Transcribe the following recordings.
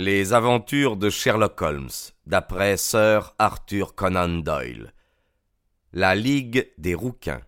Les aventures de Sherlock Holmes, d'après Sir Arthur Conan Doyle. La Ligue des rouquins.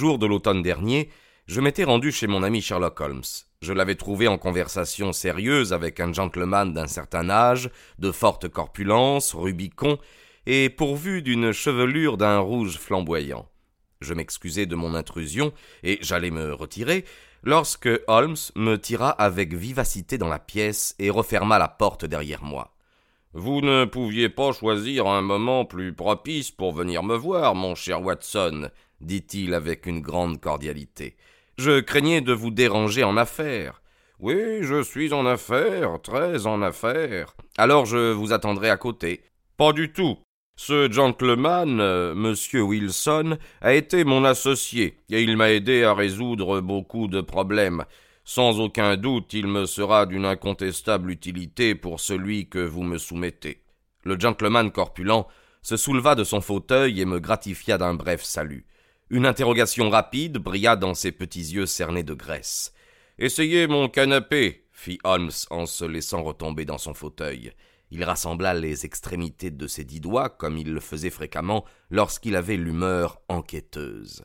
Jour de l'automne dernier, je m'étais rendu chez mon ami Sherlock Holmes. Je l'avais trouvé en conversation sérieuse avec un gentleman d'un certain âge, de forte corpulence, rubicon, et pourvu d'une chevelure d'un rouge flamboyant. Je m'excusai de mon intrusion, et j'allais me retirer, lorsque Holmes me tira avec vivacité dans la pièce et referma la porte derrière moi. Vous ne pouviez pas choisir un moment plus propice pour venir me voir, mon cher Watson, dit-il avec une grande cordialité. Je craignais de vous déranger en affaires. Oui, je suis en affaires, très en affaires. Alors je vous attendrai à côté. Pas du tout. Ce gentleman, euh, monsieur Wilson, a été mon associé, et il m'a aidé à résoudre beaucoup de problèmes. Sans aucun doute, il me sera d'une incontestable utilité pour celui que vous me soumettez. Le gentleman corpulent se souleva de son fauteuil et me gratifia d'un bref salut. Une interrogation rapide brilla dans ses petits yeux cernés de graisse. Essayez mon canapé, fit Holmes en se laissant retomber dans son fauteuil. Il rassembla les extrémités de ses dix doigts comme il le faisait fréquemment lorsqu'il avait l'humeur enquêteuse.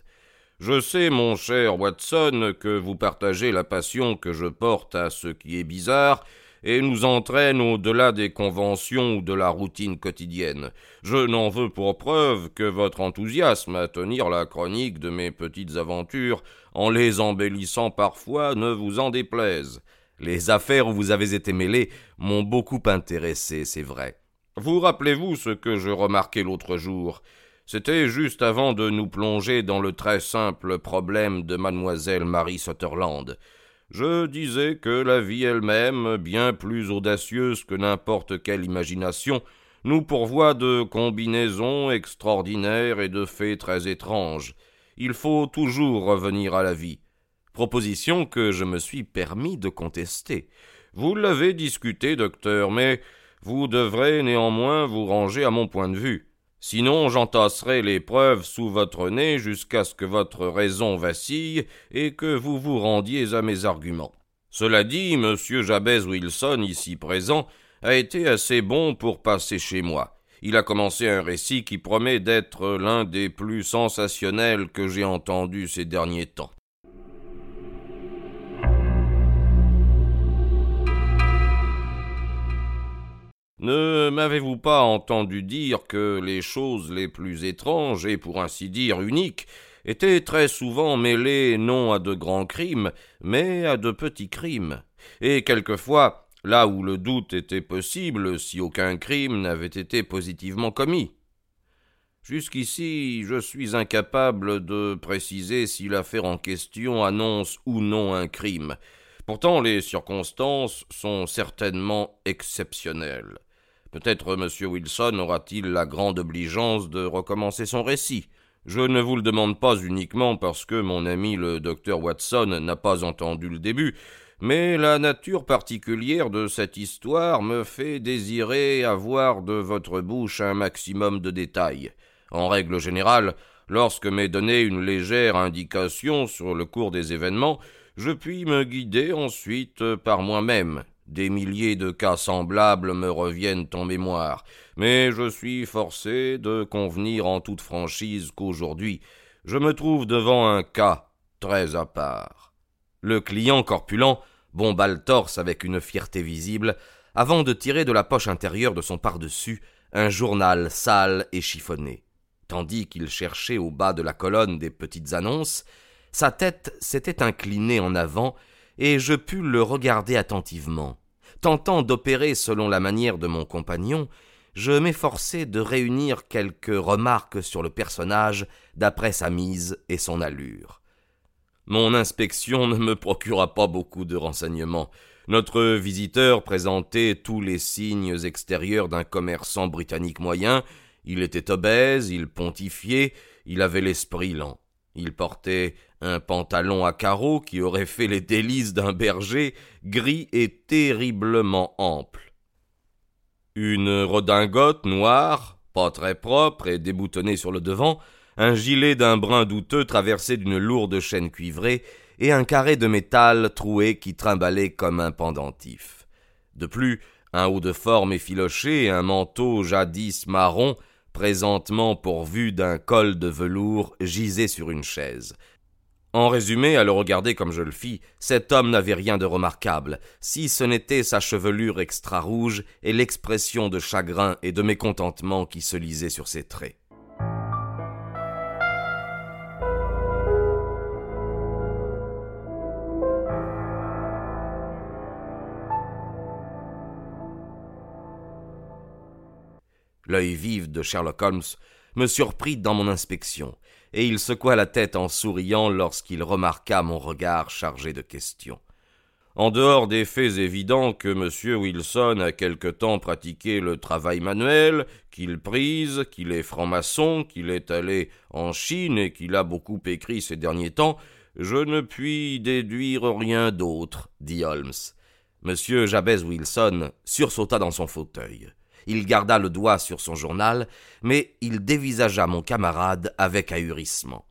Je sais, mon cher Watson, que vous partagez la passion que je porte à ce qui est bizarre, et nous entraîne au-delà des conventions ou de la routine quotidienne. Je n'en veux pour preuve que votre enthousiasme à tenir la chronique de mes petites aventures, en les embellissant parfois, ne vous en déplaise. Les affaires où vous avez été mêlé m'ont beaucoup intéressé, c'est vrai. Vous rappelez-vous ce que je remarquai l'autre jour? C'était juste avant de nous plonger dans le très simple problème de mademoiselle Marie Sutherland. Je disais que la vie elle-même, bien plus audacieuse que n'importe quelle imagination, nous pourvoit de combinaisons extraordinaires et de faits très étranges. Il faut toujours revenir à la vie. Proposition que je me suis permis de contester. Vous l'avez discuté, docteur, mais vous devrez néanmoins vous ranger à mon point de vue. Sinon j'entasserai les preuves sous votre nez jusqu'à ce que votre raison vacille et que vous vous rendiez à mes arguments. Cela dit, monsieur Jabez Wilson, ici présent, a été assez bon pour passer chez moi. Il a commencé un récit qui promet d'être l'un des plus sensationnels que j'ai entendus ces derniers temps. Ne m'avez-vous pas entendu dire que les choses les plus étranges et pour ainsi dire uniques étaient très souvent mêlées non à de grands crimes, mais à de petits crimes, et quelquefois là où le doute était possible si aucun crime n'avait été positivement commis. Jusqu'ici, je suis incapable de préciser si l'affaire en question annonce ou non un crime. Pourtant, les circonstances sont certainement exceptionnelles. Peut-être M. Wilson aura-t-il la grande obligeance de recommencer son récit. Je ne vous le demande pas uniquement parce que mon ami le docteur Watson n'a pas entendu le début, mais la nature particulière de cette histoire me fait désirer avoir de votre bouche un maximum de détails. En règle générale, lorsque m'est donnée une légère indication sur le cours des événements, je puis me guider ensuite par moi-même, des milliers de cas semblables me reviennent en mémoire, mais je suis forcé de convenir en toute franchise qu'aujourd'hui je me trouve devant un cas très à part. Le client corpulent bomba le torse avec une fierté visible, avant de tirer de la poche intérieure de son pardessus un journal sale et chiffonné. Tandis qu'il cherchait au bas de la colonne des petites annonces, sa tête s'était inclinée en avant et je pus le regarder attentivement. Tentant d'opérer selon la manière de mon compagnon, je m'efforçai de réunir quelques remarques sur le personnage d'après sa mise et son allure. Mon inspection ne me procura pas beaucoup de renseignements. Notre visiteur présentait tous les signes extérieurs d'un commerçant britannique moyen. Il était obèse, il pontifiait, il avait l'esprit lent. Il portait un pantalon à carreaux qui aurait fait les délices d'un berger, gris et terriblement ample. Une redingote noire, pas très propre et déboutonnée sur le devant, un gilet d'un brun douteux traversé d'une lourde chaîne cuivrée, et un carré de métal troué qui trimbalait comme un pendentif. De plus, un haut de forme effiloché et un manteau jadis marron présentement pourvu d'un col de velours, gisait sur une chaise. En résumé, à le regarder comme je le fis, cet homme n'avait rien de remarquable, si ce n'était sa chevelure extra-rouge et l'expression de chagrin et de mécontentement qui se lisait sur ses traits. L'œil vif de Sherlock Holmes me surprit dans mon inspection, et il secoua la tête en souriant lorsqu'il remarqua mon regard chargé de questions. En dehors des faits évidents que M. Wilson a quelque temps pratiqué le travail manuel, qu'il prise, qu'il est franc-maçon, qu'il est allé en Chine et qu'il a beaucoup écrit ces derniers temps, je ne puis déduire rien d'autre, dit Holmes. M. Jabez Wilson sursauta dans son fauteuil. Il garda le doigt sur son journal, mais il dévisagea mon camarade avec ahurissement.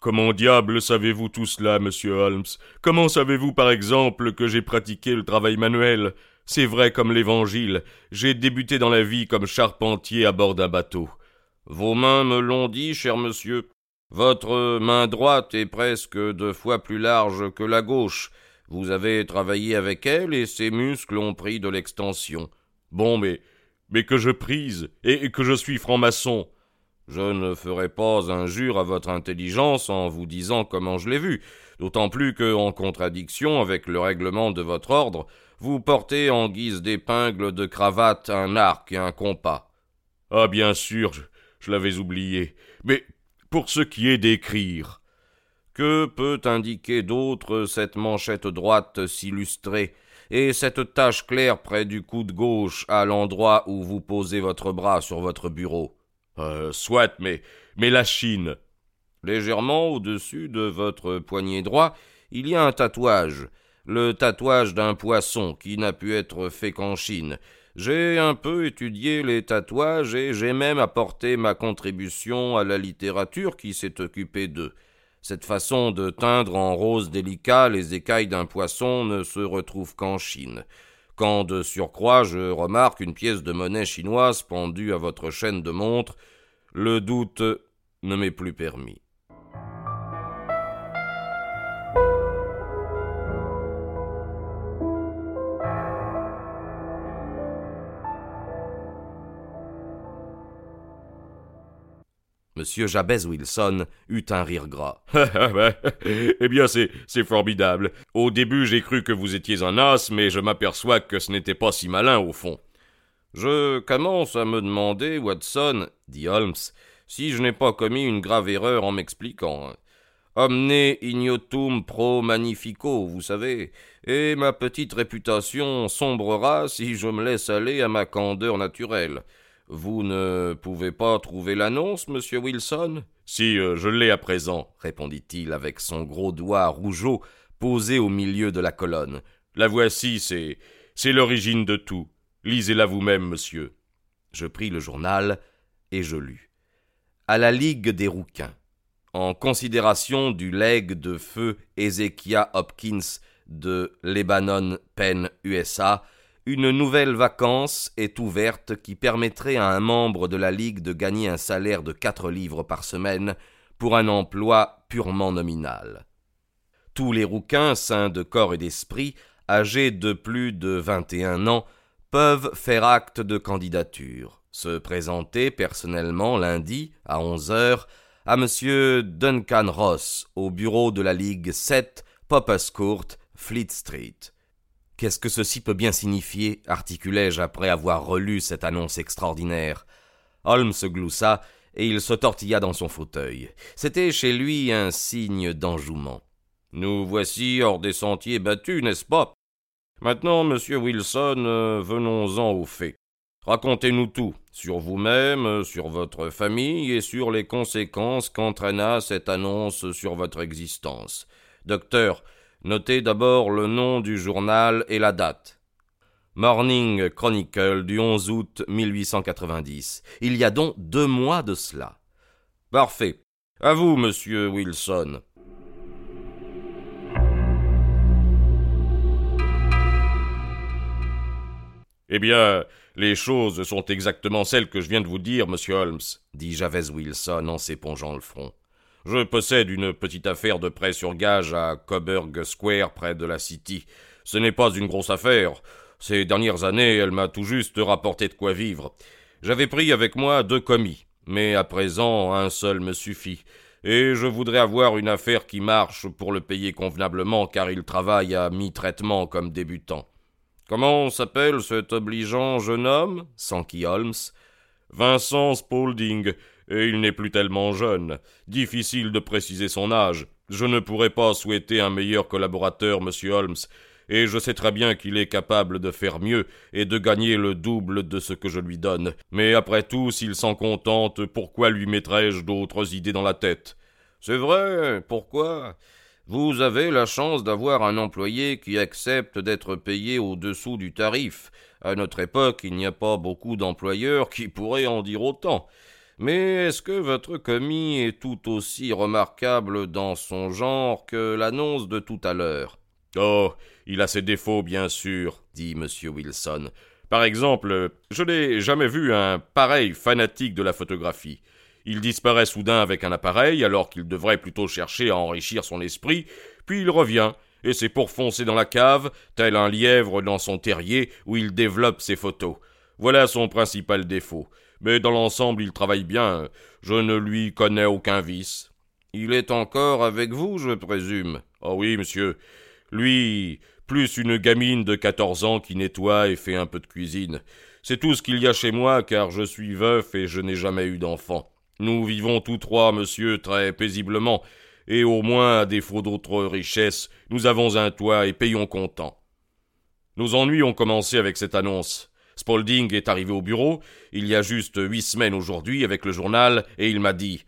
Comment diable savez-vous tout cela, monsieur Holmes? Comment savez-vous, par exemple, que j'ai pratiqué le travail manuel? C'est vrai comme l'Évangile. J'ai débuté dans la vie comme charpentier à bord d'un bateau. Vos mains me l'ont dit, cher monsieur. Votre main droite est presque deux fois plus large que la gauche. Vous avez travaillé avec elle et ses muscles ont pris de l'extension. Bon, mais mais que je prise, et que je suis franc-maçon. Je ne ferai pas injure à votre intelligence en vous disant comment je l'ai vu, d'autant plus que, en contradiction avec le règlement de votre ordre, vous portez en guise d'épingle de cravate un arc et un compas. Ah, bien sûr, je, l'avais oublié. Mais pour ce qui est d'écrire. Que peut indiquer d'autre cette manchette droite s'illustrer et cette tache claire près du coude gauche à l'endroit où vous posez votre bras sur votre bureau. Euh, soit, mais, mais la Chine. Légèrement au-dessus de votre poignet droit, il y a un tatouage, le tatouage d'un poisson qui n'a pu être fait qu'en Chine. J'ai un peu étudié les tatouages et j'ai même apporté ma contribution à la littérature qui s'est occupée d'eux. Cette façon de teindre en rose délicat les écailles d'un poisson ne se retrouve qu'en Chine. Quand de surcroît je remarque une pièce de monnaie chinoise pendue à votre chaîne de montre, le doute ne m'est plus permis. Monsieur Jabez Wilson eut un rire gras. eh bien, c'est, c'est formidable. Au début, j'ai cru que vous étiez un as, mais je m'aperçois que ce n'était pas si malin, au fond. Je commence à me demander, Watson, dit Holmes, si je n'ai pas commis une grave erreur en m'expliquant. Omne ignotum pro magnifico, vous savez, et ma petite réputation sombrera si je me laisse aller à ma candeur naturelle. Vous ne pouvez pas trouver l'annonce, monsieur Wilson? Si, euh, je l'ai à présent, répondit-il avec son gros doigt rougeau posé au milieu de la colonne. La voici, c'est. c'est l'origine de tout. Lisez-la vous-même, monsieur. Je pris le journal et je lus. À la Ligue des rouquins. En considération du legs de feu Ezekiah Hopkins de Lebanon Penn, USA, une nouvelle vacance est ouverte qui permettrait à un membre de la Ligue de gagner un salaire de quatre livres par semaine pour un emploi purement nominal. Tous les rouquins sains de corps et d'esprit, âgés de plus de vingt et un ans, peuvent faire acte de candidature, se présenter personnellement lundi à onze heures à M. Duncan Ross au bureau de la Ligue 7, Poppers Court, Fleet Street. Qu'est-ce que ceci peut bien signifier articulai-je après avoir relu cette annonce extraordinaire? Holmes se gloussa, et il se tortilla dans son fauteuil. C'était chez lui un signe d'enjouement. Nous voici hors des sentiers battus, n'est-ce pas? Maintenant, monsieur Wilson, euh, venons-en aux faits. Racontez-nous tout, sur vous-même, sur votre famille et sur les conséquences qu'entraîna cette annonce sur votre existence. Docteur, notez d'abord le nom du journal et la date. Morning Chronicle du 11 août 1890. Il y a donc deux mois de cela. Parfait. À vous, monsieur Wilson. Eh bien, les choses sont exactement celles que je viens de vous dire, monsieur Holmes, dit Javez Wilson en s'épongeant le front. Je possède une petite affaire de prêt sur gage à Coburg Square près de la City. Ce n'est pas une grosse affaire. Ces dernières années, elle m'a tout juste rapporté de quoi vivre. J'avais pris avec moi deux commis, mais à présent un seul me suffit. Et je voudrais avoir une affaire qui marche pour le payer convenablement car il travaille à mi-traitement comme débutant. Comment s'appelle cet obligeant jeune homme? S'enquit Holmes. Vincent Spaulding, et il n'est plus tellement jeune. Difficile de préciser son âge. Je ne pourrais pas souhaiter un meilleur collaborateur, monsieur Holmes, et je sais très bien qu'il est capable de faire mieux et de gagner le double de ce que je lui donne. Mais après tout, s'il s'en contente, pourquoi lui mettrais-je d'autres idées dans la tête? C'est vrai, pourquoi? Vous avez la chance d'avoir un employé qui accepte d'être payé au-dessous du tarif. À notre époque, il n'y a pas beaucoup d'employeurs qui pourraient en dire autant. Mais est-ce que votre commis est tout aussi remarquable dans son genre que l'annonce de tout à l'heure? Oh, il a ses défauts, bien sûr, dit M. Wilson. Par exemple, je n'ai jamais vu un pareil fanatique de la photographie. Il disparaît soudain avec un appareil, alors qu'il devrait plutôt chercher à enrichir son esprit, puis il revient, et c'est pour foncer dans la cave, tel un lièvre dans son terrier, où il développe ses photos. Voilà son principal défaut. Mais dans l'ensemble, il travaille bien. Je ne lui connais aucun vice. Il est encore avec vous, je présume. Oh oui, monsieur. Lui, plus une gamine de quatorze ans qui nettoie et fait un peu de cuisine. C'est tout ce qu'il y a chez moi, car je suis veuf et je n'ai jamais eu d'enfant. Nous vivons tous trois, monsieur, très paisiblement, et au moins, à défaut d'autres richesses, nous avons un toit et payons comptant. Nos ennuis ont commencé avec cette annonce. Spaulding est arrivé au bureau, il y a juste huit semaines aujourd'hui, avec le journal, et il m'a dit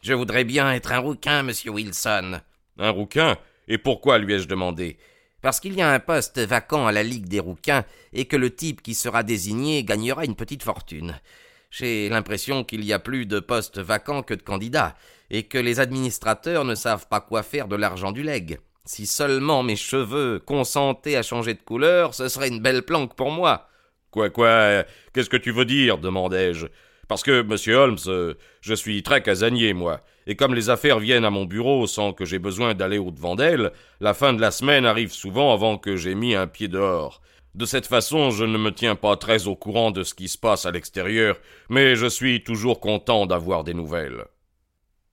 Je voudrais bien être un rouquin, monsieur Wilson. Un rouquin? Et pourquoi lui ai-je demandé? Parce qu'il y a un poste vacant à la Ligue des rouquins, et que le type qui sera désigné gagnera une petite fortune. J'ai l'impression qu'il y a plus de postes vacants que de candidats, et que les administrateurs ne savent pas quoi faire de l'argent du legs. Si seulement mes cheveux consentaient à changer de couleur, ce serait une belle planque pour moi. Quoi, quoi Qu'est-ce que tu veux dire demandai-je. Parce que, monsieur Holmes, euh, je suis très casanier, moi, et comme les affaires viennent à mon bureau sans que j'aie besoin d'aller au-devant d'elles, la fin de la semaine arrive souvent avant que j'aie mis un pied dehors. De cette façon, je ne me tiens pas très au courant de ce qui se passe à l'extérieur, mais je suis toujours content d'avoir des nouvelles.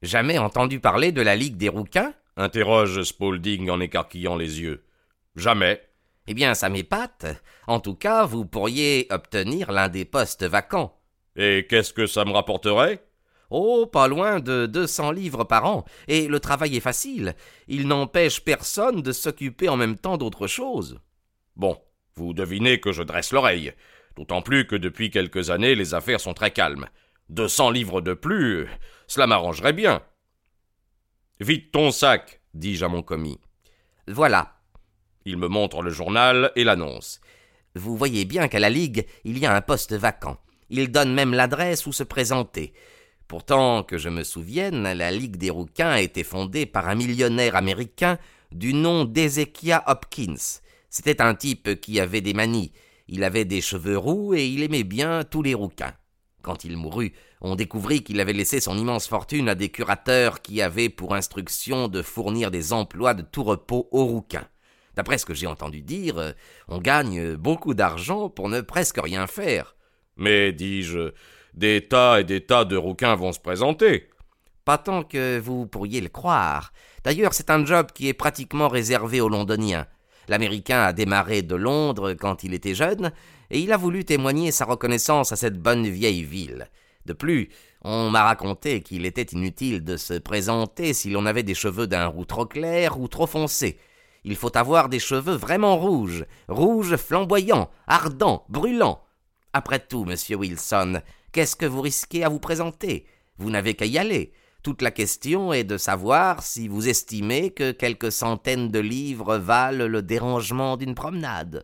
Jamais entendu parler de la Ligue des rouquins? interroge Spaulding en écarquillant les yeux. Jamais. Eh bien, ça m'épate. En tout cas, vous pourriez obtenir l'un des postes vacants. Et qu'est-ce que ça me rapporterait? Oh, pas loin de deux cents livres par an, et le travail est facile. Il n'empêche personne de s'occuper en même temps d'autre chose. Bon, vous devinez que je dresse l'oreille. D'autant plus que depuis quelques années les affaires sont très calmes. Deux cents livres de plus, cela m'arrangerait bien. Vite ton sac, dis-je à mon commis. Voilà. Il me montre le journal et l'annonce. Vous voyez bien qu'à la Ligue, il y a un poste vacant. Il donne même l'adresse où se présenter. Pourtant, que je me souvienne, la Ligue des rouquins a été fondée par un millionnaire américain du nom d'Ezekiah Hopkins. C'était un type qui avait des manies. Il avait des cheveux roux et il aimait bien tous les rouquins. Quand il mourut, on découvrit qu'il avait laissé son immense fortune à des curateurs qui avaient pour instruction de fournir des emplois de tout repos aux rouquins. D'après ce que j'ai entendu dire, on gagne beaucoup d'argent pour ne presque rien faire. Mais, dis-je, des tas et des tas de rouquins vont se présenter. Pas tant que vous pourriez le croire. D'ailleurs, c'est un job qui est pratiquement réservé aux londoniens. L'Américain a démarré de Londres quand il était jeune, et il a voulu témoigner sa reconnaissance à cette bonne vieille ville. De plus, on m'a raconté qu'il était inutile de se présenter si l'on avait des cheveux d'un roux trop clair ou trop foncé. Il faut avoir des cheveux vraiment rouges, rouges flamboyants, ardents, brûlants. Après tout, monsieur Wilson, qu'est-ce que vous risquez à vous présenter? Vous n'avez qu'à y aller. Toute la question est de savoir si vous estimez que quelques centaines de livres valent le dérangement d'une promenade.